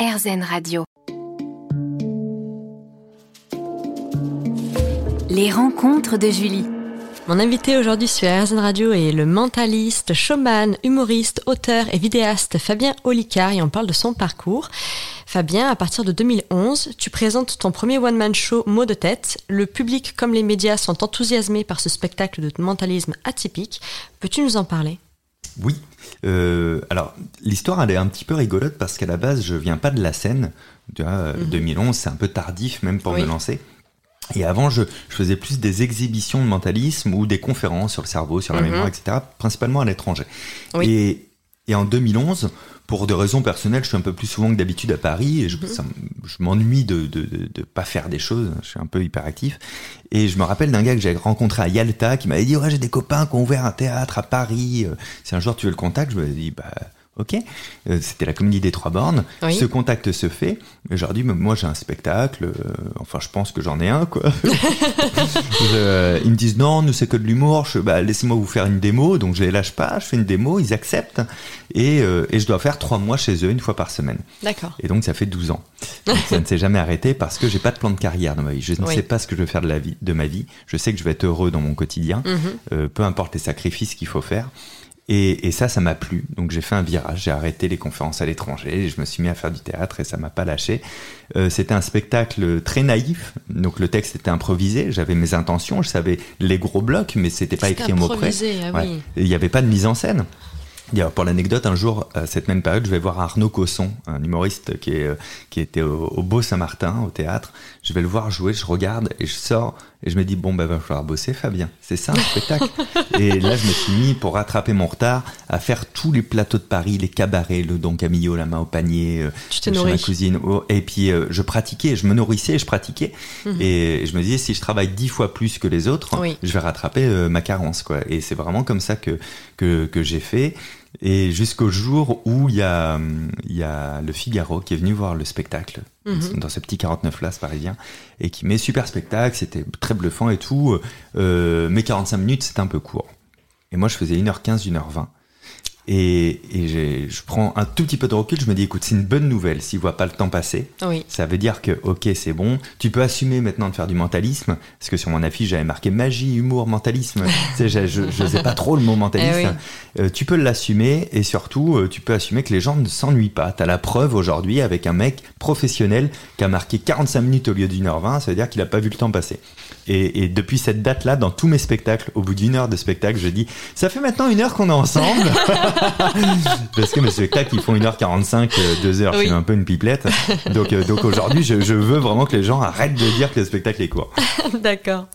RZN Radio. Les rencontres de Julie. Mon invité aujourd'hui sur RZN Radio est le mentaliste, showman, humoriste, auteur et vidéaste Fabien Olicard et on parle de son parcours. Fabien, à partir de 2011, tu présentes ton premier one-man show Mot de tête. Le public comme les médias sont enthousiasmés par ce spectacle de mentalisme atypique. Peux-tu nous en parler? Oui. Euh, alors, l'histoire, elle est un petit peu rigolote parce qu'à la base, je viens pas de la scène. Tu vois, 2011, c'est un peu tardif même pour Oui. me lancer. Et avant, je, je faisais plus des exhibitions de mentalisme ou des conférences sur le cerveau, sur la Mhm. mémoire, etc., principalement à l'étranger. Oui. Et, et en 2011, pour des raisons personnelles, je suis un peu plus souvent que d'habitude à Paris et je, Mhm. je m'ennuie de, de, de, de pas faire des choses. Je suis un peu hyperactif. Et je me rappelle d'un gars que j'ai rencontré à Yalta qui m'avait dit Ouais, j'ai des copains qui ont ouvert un théâtre à Paris. Euh, Si un jour tu veux le contact, je me dis Bah. Ok, Euh, c'était la comédie des trois bornes. Oui. Ce contact se fait. Je leur dis, Mais moi j'ai un spectacle. euh, enfin, je pense que j'en ai un, quoi. Je- ils me disent non, nous c'est que de l'humour. Je bah laissez-moi vous faire une démo. Donc je les lâche pas. Je fais une démo, ils acceptent et, euh, et je dois faire trois mois chez eux une fois par semaine. D'accord. Et donc ça fait 12 ans. Donc, ça ne s'est jamais arrêté parce que j'ai pas de plan de carrière dans ma vie. Je ne Oui. sais pas ce que je veux faire de la vie, de ma vie. Je sais que je vais être heureux dans mon quotidien, Mhm. euh, peu importe les sacrifices qu'il faut faire. Et, et ça, ça m'a plu. Donc j'ai fait un virage, j'ai arrêté les conférences à l'étranger, je me suis mis à faire du théâtre et ça m'a pas lâché. Euh, c'était un spectacle très naïf, donc le texte était improvisé, j'avais mes intentions, je savais les gros blocs, mais c'était pas écrit au mot près. ah oui. Il n'y avait pas de mise en scène. D'ailleurs, pour l'anecdote, un jour, à cette même période, je vais voir Arnaud Cosson, un humoriste qui, est, euh, qui était au, au Beau Saint-Martin, au théâtre. Je vais le voir jouer, je regarde et je sors et je me dis, bon, bah, va falloir bosser, Fabien. C'est ça, un spectacle. et là, je me suis mis, pour rattraper mon retard, à faire tous les plateaux de Paris, les cabarets, le Don Camillo, la main au panier, euh, Tu chez nourri. ma cousine. Oh, Et puis, euh, je pratiquais, je me nourrissais et je pratiquais. Mhm. Et je me disais, si je travaille dix fois plus que les autres, Oui. je vais rattraper euh, ma carence, quoi. Et c'est vraiment comme ça que, que, que j'ai fait. Et jusqu'au jour où il y a, il y a le Figaro qui est venu voir le spectacle Mhm. dans ce petit 49 places parisien et qui met super spectacle, c'était très bluffant et tout. Euh, mais 45 minutes, c'était un peu court. Et moi, je faisais 1h15, 1h20. Et, je prends un tout petit peu de recul, je me dis, écoute, c'est une bonne nouvelle s'il voit pas le temps passer. Oui. Ça veut dire que, ok, c'est bon. Tu peux assumer maintenant de faire du mentalisme. Parce que sur mon affiche, j'avais marqué magie, humour, mentalisme. tu sais, je, je sais pas trop le mot mentalisme. Eh oui. Euh, tu peux l'assumer et surtout, euh, tu peux assumer que les gens ne s'ennuient pas. T'as la preuve aujourd'hui avec un mec professionnel qui a marqué 45 minutes au lieu d'une heure 20. Ça veut dire qu'il a pas vu le temps passer. Et, et depuis cette date-là, dans tous mes spectacles, au bout d'une heure de spectacle, je dis, ça fait maintenant une heure qu'on est ensemble. Parce que mes spectacles, ils font 1h45, 2 heures. Je Oui. suis un peu une pipelette. Donc, euh, donc aujourd'hui, je, je veux vraiment que les gens arrêtent de dire que le spectacle est court. D'accord.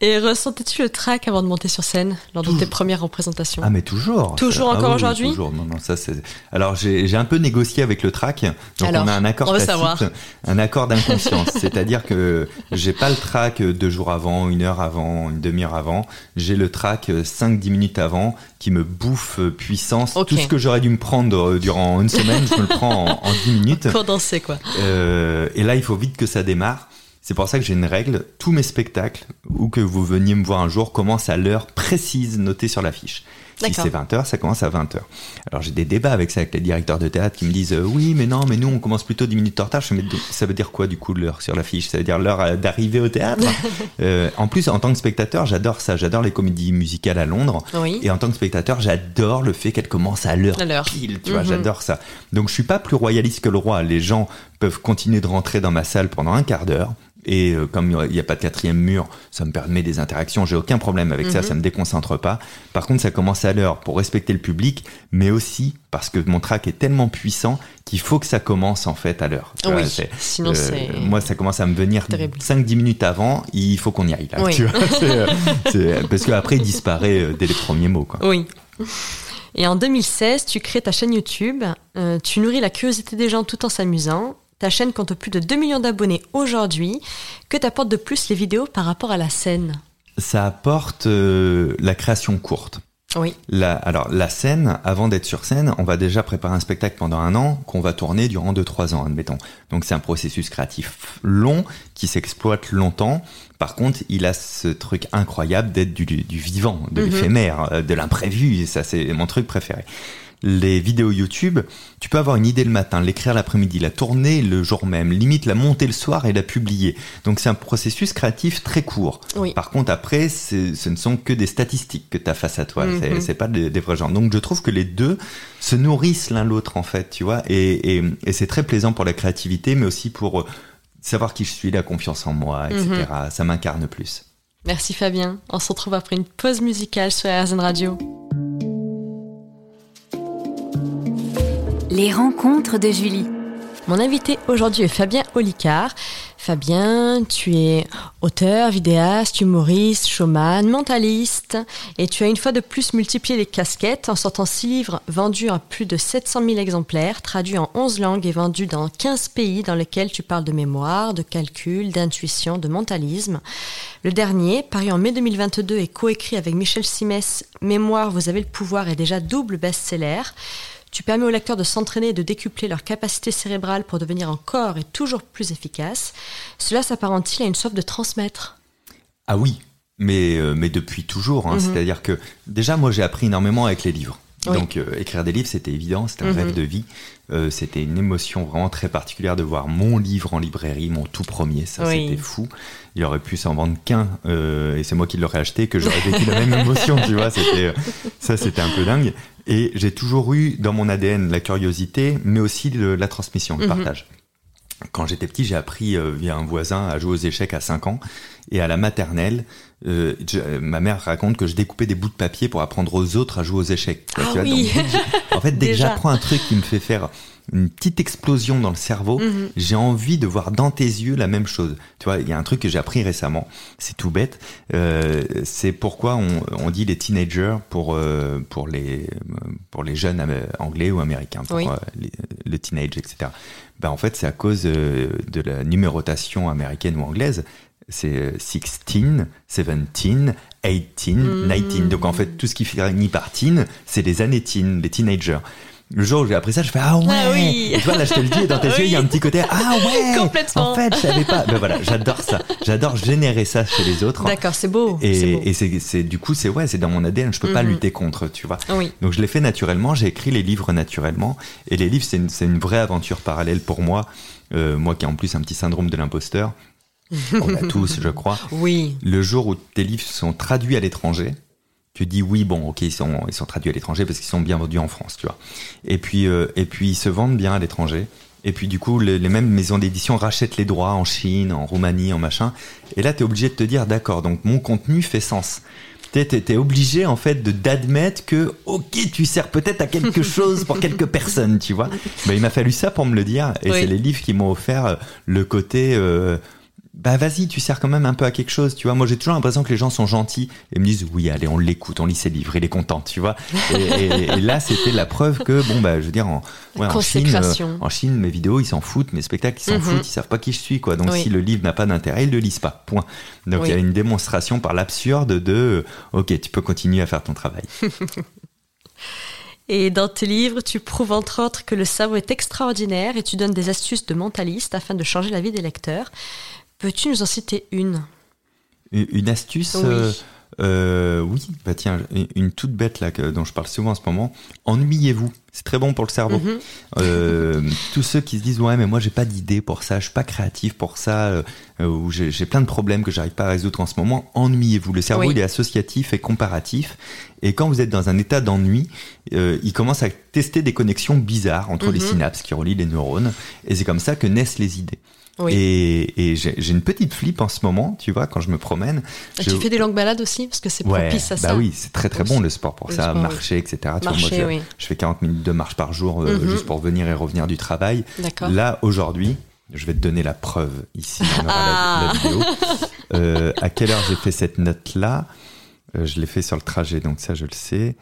Et ressentais-tu le trac avant de monter sur scène lors de tes premières représentations? Ah, mais toujours. Toujours Ah encore oui, aujourd'hui? Toujours. Non, non, ça c'est. Alors j'ai un peu négocié avec le trac. Donc Alors, on a un accord tacite, savoir. un accord d'inconscience. C'est-à-dire que j'ai pas le trac deux jours avant, une heure avant, une demi-heure avant. J'ai le trac 5-10 minutes avant qui me bouffe euh, puissance. Tout ce que j'aurais dû me prendre euh, durant une semaine, je me le prends en, en 10 minutes. Condensé, quoi. Euh, et là, il faut vite que ça démarre. C'est pour ça que j'ai une règle. Tous mes spectacles, ou que vous veniez me voir un jour, commencent à l'heure précise notée sur l'affiche. Si c'est 20h, ça commence à 20h. Alors j'ai des débats avec ça, avec les directeurs de théâtre qui me disent euh, oui, mais non, mais nous on commence plutôt 10 minutes en retard. Je ça veut dire quoi du coup l'heure sur l'affiche? Ça veut dire l'heure euh, d'arrivée au théâtre? Euh, En plus, en tant que spectateur, j'adore ça. J'adore les comédies musicales à Londres. Oui. Et en tant que spectateur, j'adore le fait qu'elle commence à l'heure À l'heure. pile, tu vois, Mhm. j'adore ça. Donc je suis pas plus royaliste que le roi. Les gens peuvent continuer de rentrer dans ma salle pendant un quart d'heure. Et euh, comme il n'y a pas de quatrième mur, ça me permet des interactions. J'ai aucun problème avec ça, Mhm. ça me déconcentre pas. Par contre, ça commence à l'heure pour respecter le public, mais aussi parce que mon track est tellement puissant qu'il faut que ça commence en fait à l'heure. Oui. Sinon, euh, c'est. moi, ça commence à me venir Terrible. 5-10 minutes avant, il faut qu'on y aille là. Oui. tu vois. C'est, euh, parce qu'après, il disparaît dès les premiers mots. Quoi. Oui. Et en 2016, tu crées ta chaîne YouTube. Euh, tu nourris la curiosité des gens tout en s'amusant. Ta chaîne compte plus de 2 millions d'abonnés aujourd'hui. Que t'apporte de plus les vidéos par rapport à la scène? Ça apporte euh, la création courte. Oui. La, alors, la scène, avant d'être sur scène, on va déjà préparer un spectacle pendant un an qu'on va tourner durant 2-3 ans, admettons. Donc, c'est un processus créatif long qui s'exploite longtemps. Par contre, il a ce truc incroyable d'être du, du vivant, de Mhm. l'éphémère, euh, de l'imprévu. Et ça, c'est mon truc préféré. les vidéos YouTube, tu peux avoir une idée le matin, l'écrire l'après-midi, la tourner le jour même, limite la monter le soir et la publier. Donc c'est un processus créatif très court. Oui. Par contre, après, ce ne sont que des statistiques que tu as face à toi. C'est- Mhm. C'est pas des, des vrais gens. Donc je trouve que les deux se nourrissent l'un l'autre en fait, tu vois. Et, et, et c'est très plaisant pour la créativité, mais aussi pour euh, savoir qui je suis, la confiance en moi, etc. Mhm. Ça m'incarne plus. Merci Fabien. On se retrouve après une pause musicale sur RZN Radio. Les rencontres de Julie. Mon invité aujourd'hui est Fabien Olicard. Fabien, tu es auteur, vidéaste, humoriste, showman, mentaliste et tu as une fois de plus multiplié les casquettes en sortant six livres vendus à plus de 700 000 exemplaires, traduits en 11 langues et vendus dans 15 pays dans lesquels tu parles de mémoire, de calcul, d'intuition, de mentalisme. Le dernier, paru en mai 2022 et coécrit avec Michel Simès, Mémoire, vous avez le pouvoir est déjà double best-seller. Tu permets aux lecteurs de s'entraîner et de décupler leur capacité cérébrale pour devenir encore et toujours plus efficaces. Cela s'apparente-t-il à une soif de transmettre? Ah oui, mais, euh, mais depuis toujours. hein. Mhm. C'est-à-dire que déjà, moi, j'ai appris énormément avec les livres. Oui. Donc, euh, écrire des livres, c'était évident, c'était un Mhm. rêve de vie. Euh, c'était une émotion vraiment très particulière de voir mon livre en librairie, mon tout premier. Ça, Oui. c'était fou. Il aurait pu s'en vendre qu'un, euh, et c'est moi qui l'aurais acheté, que j'aurais vécu la même émotion, tu vois. C'était, euh, ça, c'était un peu dingue. Et j'ai toujours eu dans mon ADN la curiosité, mais aussi le- la transmission, le Mhm. partage. Quand j'étais petit, j'ai appris euh, via un voisin à jouer aux échecs à 5 ans. Et à la maternelle, euh, je- euh, ma mère raconte que je découpais des bouts de papier pour apprendre aux autres à jouer aux échecs. Ah Tu vois, oui. donc, en fait, dès que j'apprends un truc qui me fait faire une petite explosion dans le cerveau, Mhm. j'ai envie de voir dans tes yeux la même chose. Tu vois, il y a un truc que j'ai appris récemment, c'est tout bête. Euh, c'est pourquoi on, on dit les teenagers pour euh, pour les pour les jeunes anglais ou américains, pour Oui. les- le teenage, etc. Ben en fait, c'est à cause de la numérotation américaine ou anglaise. C'est euh, 16, 17, 18, Mm. 19. Donc en fait, tout ce qui finit par teen, c'est les années teen, les teenagers. Le jour où j'ai appris ça, je fais ah ouais. Ah oui. Et tu vois là, je te le dis, dans tes yeux, il y a un petit côté ah ouais. Complètement. En fait, je savais pas. Ben voilà, j'adore ça. J'adore générer ça chez les autres. D'accord, c'est beau. Et, et c'est, du coup, c'est ouais, c'est dans mon ADN. Je peux pas Mhm. lutter contre, tu vois. Oui. Donc je l'ai fait naturellement. J'ai écrit les livres naturellement. Et les livres, c'est une, c'est une vraie aventure parallèle pour moi. Euh, moi qui ai en plus un petit syndrome de l'imposteur. On a tous, je crois. Oui. Le jour où tes livres sont traduits à l'étranger, tu dis oui, bon, ok, ils sont, ils sont traduits à l'étranger parce qu'ils sont bien vendus en France, tu vois. Et puis, euh, et puis ils se vendent bien à l'étranger. Et puis du coup, les, les mêmes maisons d'édition rachètent les droits en Chine, en Roumanie, en machin. Et là, tu es obligé de te dire, d'accord, donc mon contenu fait sens. Tu es, obligé en fait de d'admettre que, ok, tu sers peut-être à quelque chose pour quelques personnes, tu vois. Ben, il m'a fallu ça pour me le dire. Et Oui. c'est les livres qui m'ont offert euh, le côté... euh, bah vas-y, tu sers quand même un peu à quelque chose, tu vois. Moi, j'ai toujours l'impression que les gens sont gentils et me disent oui, allez, on l'écoute, on lit ses livres, il est content, tu vois. Et, et- et là, c'était la preuve que bon bah, je veux dire, en, ouais, en Chine, euh, en Chine, mes vidéos, ils s'en foutent, mes spectacles, ils s'en Mhm. foutent, ils savent pas qui je suis, quoi. Donc Oui. si le livre n'a pas d'intérêt, ils le lisent pas. Point. Donc il y a une démonstration par l'absurde de euh, ok, tu peux continuer à faire ton travail. Et dans tes livres, tu prouves entre autres que le cerveau est extraordinaire et tu donnes des astuces de mentaliste afin de changer la vie des lecteurs. Peux-tu nous en citer une? Une astuce. Oui. euh, euh, oui, bah tiens, une- toute bête là que, dont je parle souvent en ce moment. Ennuyez-vous, c'est très bon pour le cerveau. Mhm. Euh, tous ceux qui se disent ouais mais moi j'ai pas d'idée pour ça, je suis pas créatif pour ça, euh, ou j'ai plein de problèmes que j'arrive pas à résoudre en ce moment, ennuyez-vous. Le cerveau Oui. il est associatif et comparatif, et quand vous êtes dans un état d'ennui, il commence à tester des connexions bizarres entre les Mhm. synapses qui relient les neurones, et c'est comme ça que naissent les idées. Oui. Et, et j'ai une petite flip en ce moment, tu vois, quand je me promène. Et je- Tu fais des longues balades aussi Parce que c'est Ouais, propice à bah ça. oui, c'est très très bon le sport pour Le ça, sport, oui. marcher, etc. Tu vois, moi, je, oui. je fais 40 minutes de marche par jour euh, Mhm. juste pour venir et revenir du travail. Là, aujourd'hui, je vais te donner la preuve ici, on aura la- Ah. la, vidéo. Euh, à quelle heure j'ai fait cette note-là? Euh, Je l'ai fait sur le trajet, donc ça je le sais.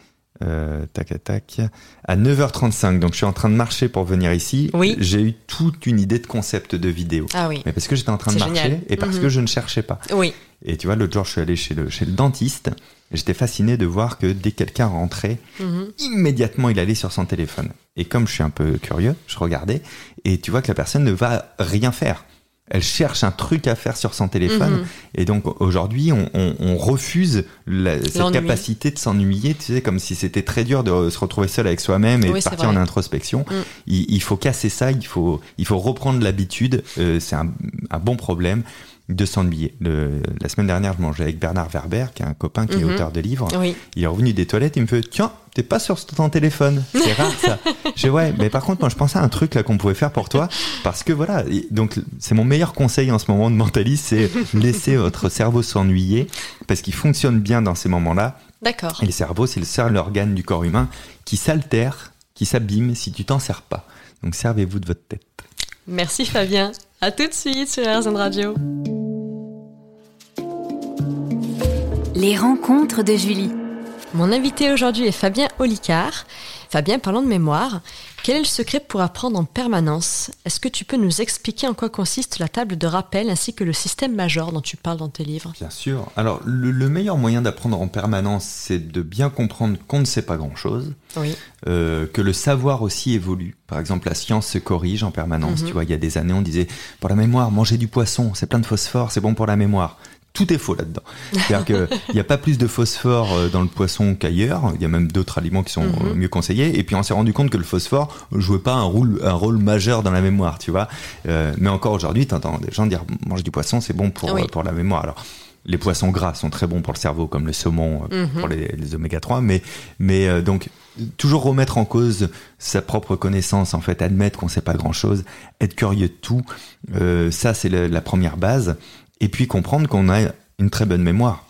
Euh, tac, tac, tac. À 9h35, donc je suis en train de marcher pour venir ici. Oui. J'ai eu toute une idée de concept de vidéo. Ah oui. Mais parce que j'étais en train de marcher génial. et parce Mhm. que je ne cherchais pas. Oui. Et tu vois, l'autre jour, je suis allé chez le, chez le dentiste. J'étais fasciné de voir que dès que quelqu'un rentrait, Mhm. immédiatement, il allait sur son téléphone. Et comme je suis un peu curieux, je regardais. Et tu vois que la personne ne va rien faire. Elle cherche un truc à faire sur son téléphone. Mhm. Et donc aujourd'hui, on, on- on refuse la- cette capacité de s'ennuyer, tu sais, comme si c'était très dur de se retrouver seul avec soi-même et Oui, de partir en introspection. Mm. Il, il faut casser ça, il faut, il faut reprendre l'habitude. Euh, c'est un, un bon problème de s'ennuyer. La semaine dernière, je mangeais avec Bernard Werber, qui est un copain qui Mhm. est auteur de livres. Oui. Il est revenu des toilettes, il me fait Tiens, t'es pas sur ton téléphone. C'est rare ça. J'ai ouais, mais par contre, moi je pensais à un truc là qu'on pouvait faire pour toi. Parce que voilà, donc c'est mon meilleur conseil en ce moment de mentaliste, c'est laisser votre cerveau s'ennuyer. Parce qu'il fonctionne bien dans ces moments-là. D'accord. Et le cerveau, c'est le seul organe du corps humain qui s'altère, qui s'abîme si tu t'en sers pas. Donc servez-vous de votre tête. Merci Fabien. À tout de suite sur RZN Radio. Les rencontres de Julie. Mon invité aujourd'hui est Fabien Olicard. Fabien, parlons de mémoire. Quel est le secret pour apprendre en permanence? Est-ce que tu peux nous expliquer en quoi consiste la table de rappel ainsi que le système major dont tu parles dans tes livres? Bien sûr. Alors, le, le meilleur moyen d'apprendre en permanence, c'est de bien comprendre qu'on ne sait pas grand-chose. Oui. euh, que le savoir aussi évolue. Par exemple, la science se corrige en permanence. Mhm. Tu vois, il y a des années, on disait pour la mémoire, manger du poisson, c'est plein de phosphore, c'est bon pour la mémoire. Tout est faux là-dedans. C'est-à-dire qu'il n'y a pas plus de phosphore euh, dans le poisson qu'ailleurs. Il y a même d'autres aliments qui sont Mhm. euh, mieux conseillés. Et puis on s'est rendu compte que le phosphore jouait pas un rôle, un rôle majeur dans la mémoire, tu vois. Euh, mais encore aujourd'hui, tu entends des gens dire manger du poisson, c'est bon pour, Oui. euh, pour la mémoire. Alors, les poissons gras sont très bons pour le cerveau, comme le saumon euh, Mhm. pour les, les oméga 3. Mais, mais euh, donc, toujours remettre en cause sa propre connaissance, en fait, admettre qu'on sait pas grand chose, être curieux de tout, euh, ça c'est la première base. Et puis comprendre qu'on a une très bonne mémoire.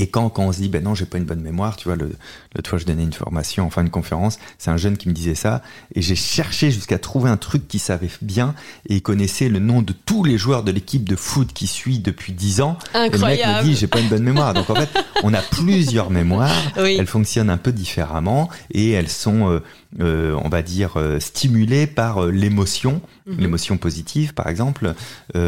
Et quand, quand on se dit, ben non, j'ai pas une bonne mémoire, tu vois, le, l'autre fois je donnais une formation, enfin une conférence, c'est un jeune qui me disait ça, et j'ai cherché jusqu'à trouver un truc qu'il savait bien, et il connaissait le nom de tous les joueurs de l'équipe de foot qui suit depuis 10 ans. Et le mec me Incroyable. dit, j'ai pas une bonne mémoire. Donc en fait, on a plusieurs mémoires, Oui. elles fonctionnent un peu différemment, et elles sont, euh, euh, on va dire, euh, stimulées par l'émotion, Mhm. l'émotion positive par exemple, et,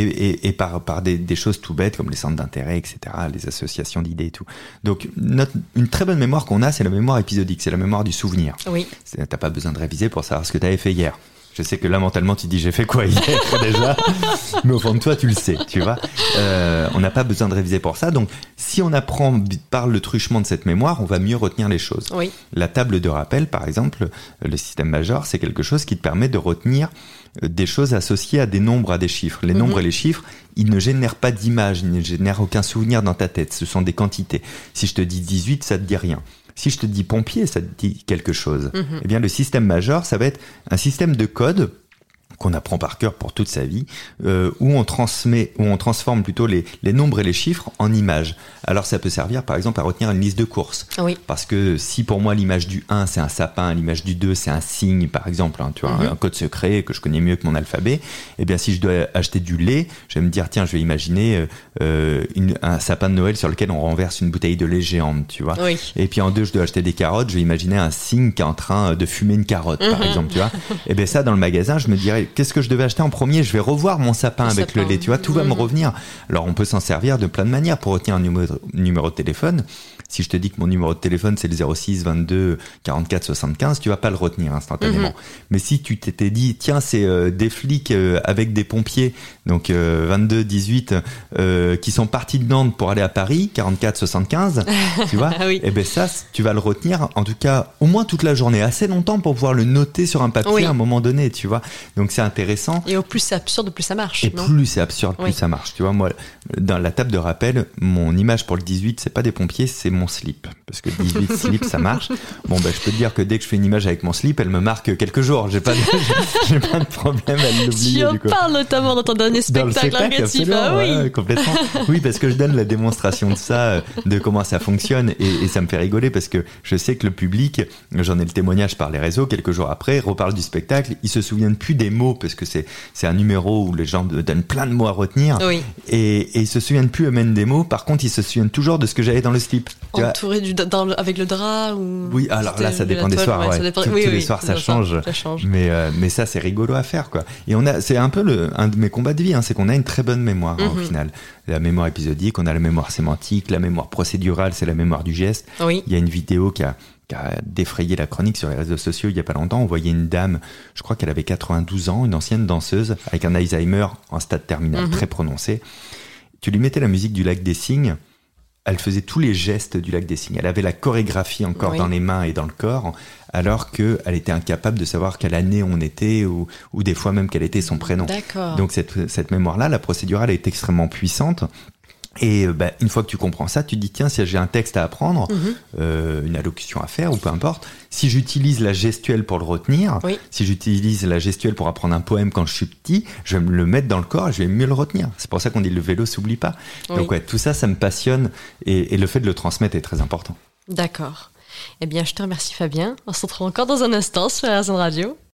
et, et par, par des, des choses tout bêtes comme les centres d'intérêt, etc., les associations d'idées et tout. Donc notre, une très bonne mémoire qu'on a, c'est la mémoire épisodique, c'est la mémoire du souvenir. Oui. T'as pas besoin de réviser pour savoir ce que tu avais fait hier. Je sais que là, mentalement, tu dis j'ai fait quoi hier déjà, mais au fond de toi, tu le sais, tu vois. Euh, on n'a pas besoin de réviser pour ça. Donc, si on apprend par le truchement de cette mémoire, on va mieux retenir les choses. Oui. La table de rappel, par exemple, le système majeur, c'est quelque chose qui te permet de retenir des choses associées à des nombres, à des chiffres. Les Mhm. nombres et les chiffres, ils ne génèrent pas d'image, ils ne génèrent aucun souvenir dans ta tête. Ce sont des quantités. Si je te dis 18, ça te dit rien. Si je te dis pompier, ça te dit quelque chose. Mhm. Eh bien, le système majeur, ça va être un système de code qu'on apprend par cœur pour toute sa vie, euh, où on transmet, où on transforme plutôt les, les nombres et les chiffres en images. Alors ça peut servir par exemple à retenir une liste de courses. Oui. Parce que si pour moi l'image du 1 c'est un sapin, l'image du 2 c'est un signe par exemple, hein, tu vois, Mhm. un code secret que je connais mieux que mon alphabet, eh bien si je dois acheter du lait, je vais me dire tiens je vais imaginer euh, euh, une- un sapin de Noël sur lequel on renverse une bouteille de lait géante, tu vois. Oui. Et puis en deux, je dois acheter des carottes. Je vais imaginer un signe qui est en train de fumer une carotte, par Mhm. exemple, tu vois. Et bien ça, dans le magasin, je me dirais, qu'est-ce que je devais acheter en premier? Je vais revoir mon sapin Le avec sapin. le lait, tu vois. Tout va me revenir. Alors on peut s'en servir de plein de manières pour retenir un numéro, numéro de téléphone. Si je te dis que mon numéro de téléphone c'est le 06 22 44 75, tu vas pas le retenir instantanément. Mhm. Mais si tu t'étais dit, tiens, c'est euh, des flics euh, avec des pompiers, donc euh, 22 18, euh, qui sont partis de Nantes pour aller à Paris, 44 75, tu vois, Ah oui. et ben ça, tu vas le retenir, en tout cas, au moins toute la journée, assez longtemps pour pouvoir le noter sur un papier Oui. à un moment donné, tu vois. Donc c'est intéressant. Et au plus c'est absurde, plus ça marche. Et non plus c'est absurde, plus Oui. ça marche. Tu vois, moi, dans la table de rappel, mon image pour le 18, c'est pas des pompiers, c'est mon slip. Parce que 18 slip, ça marche. Bon, ben, je peux te dire que dès que je fais une image avec mon slip, elle me marque quelques jours. J'ai pas de, j'ai pas de problème à Tu l'oublier, en du coup. parles notamment dans ton dernier Dans le spectacle absolument, Ah oui. ouais, complètement. Oui, parce que je donne la démonstration de ça, euh, de comment ça fonctionne, et, et ça me fait rigoler parce que je sais que le public, j'en ai le témoignage par les réseaux, quelques jours après, reparle du spectacle, ils se souviennent plus des mots parce que c'est un numéro où les gens me donnent plein de mots à retenir, Oui. et, et ils se souviennent plus eux-mêmes des mots. Par contre, ils se souviennent toujours de ce que j'avais dans le slip. Entouré du, dans avec le drap ou. Oui, alors là, ça dépend des soirs, ouais, dépend- Tous- oui, tous les soirs, ça change. Ça change. Mais, euh, mais ça, c'est rigolo à faire, quoi. Et on a, c'est un peu le, un de mes combats de vie, hein, c'est qu'on a une très bonne mémoire, hein, au Mhm. final. La mémoire épisodique, on a la mémoire sémantique, la mémoire procédurale, c'est la mémoire du geste. Oui. Il y a une vidéo qui a, qui a défrayé la chronique sur les réseaux sociaux il y a pas longtemps. On voyait une dame, je crois qu'elle avait 92 ans, une ancienne danseuse avec un Alzheimer en stade terminal Mhm. très prononcé. Tu lui mettais la musique du lac des Cygnes, elle faisait tous les gestes du lac des Cygnes. Elle avait la chorégraphie encore Oui. dans les mains et dans le corps, alors qu'elle était incapable de savoir quelle année on était ou, ou des fois même quel était son prénom. Donc cette, cette mémoire-là, la procédurale est extrêmement puissante. Et euh, bah, une fois que tu comprends ça, tu te dis tiens, si j'ai un texte à apprendre, Mhm. euh, une allocution à faire ou peu importe, si j'utilise la gestuelle pour le retenir, Oui. si j'utilise la gestuelle pour apprendre un poème quand je suis petit, je vais me le mettre dans le corps et je vais mieux le retenir. C'est pour ça qu'on dit le vélo s'oublie pas. Oui. Donc ouais, tout ça, ça me passionne et, et le fait de le transmettre est très important. D'accord. Eh bien, je te remercie Fabien. On se retrouve encore dans un instant sur RZN Radio.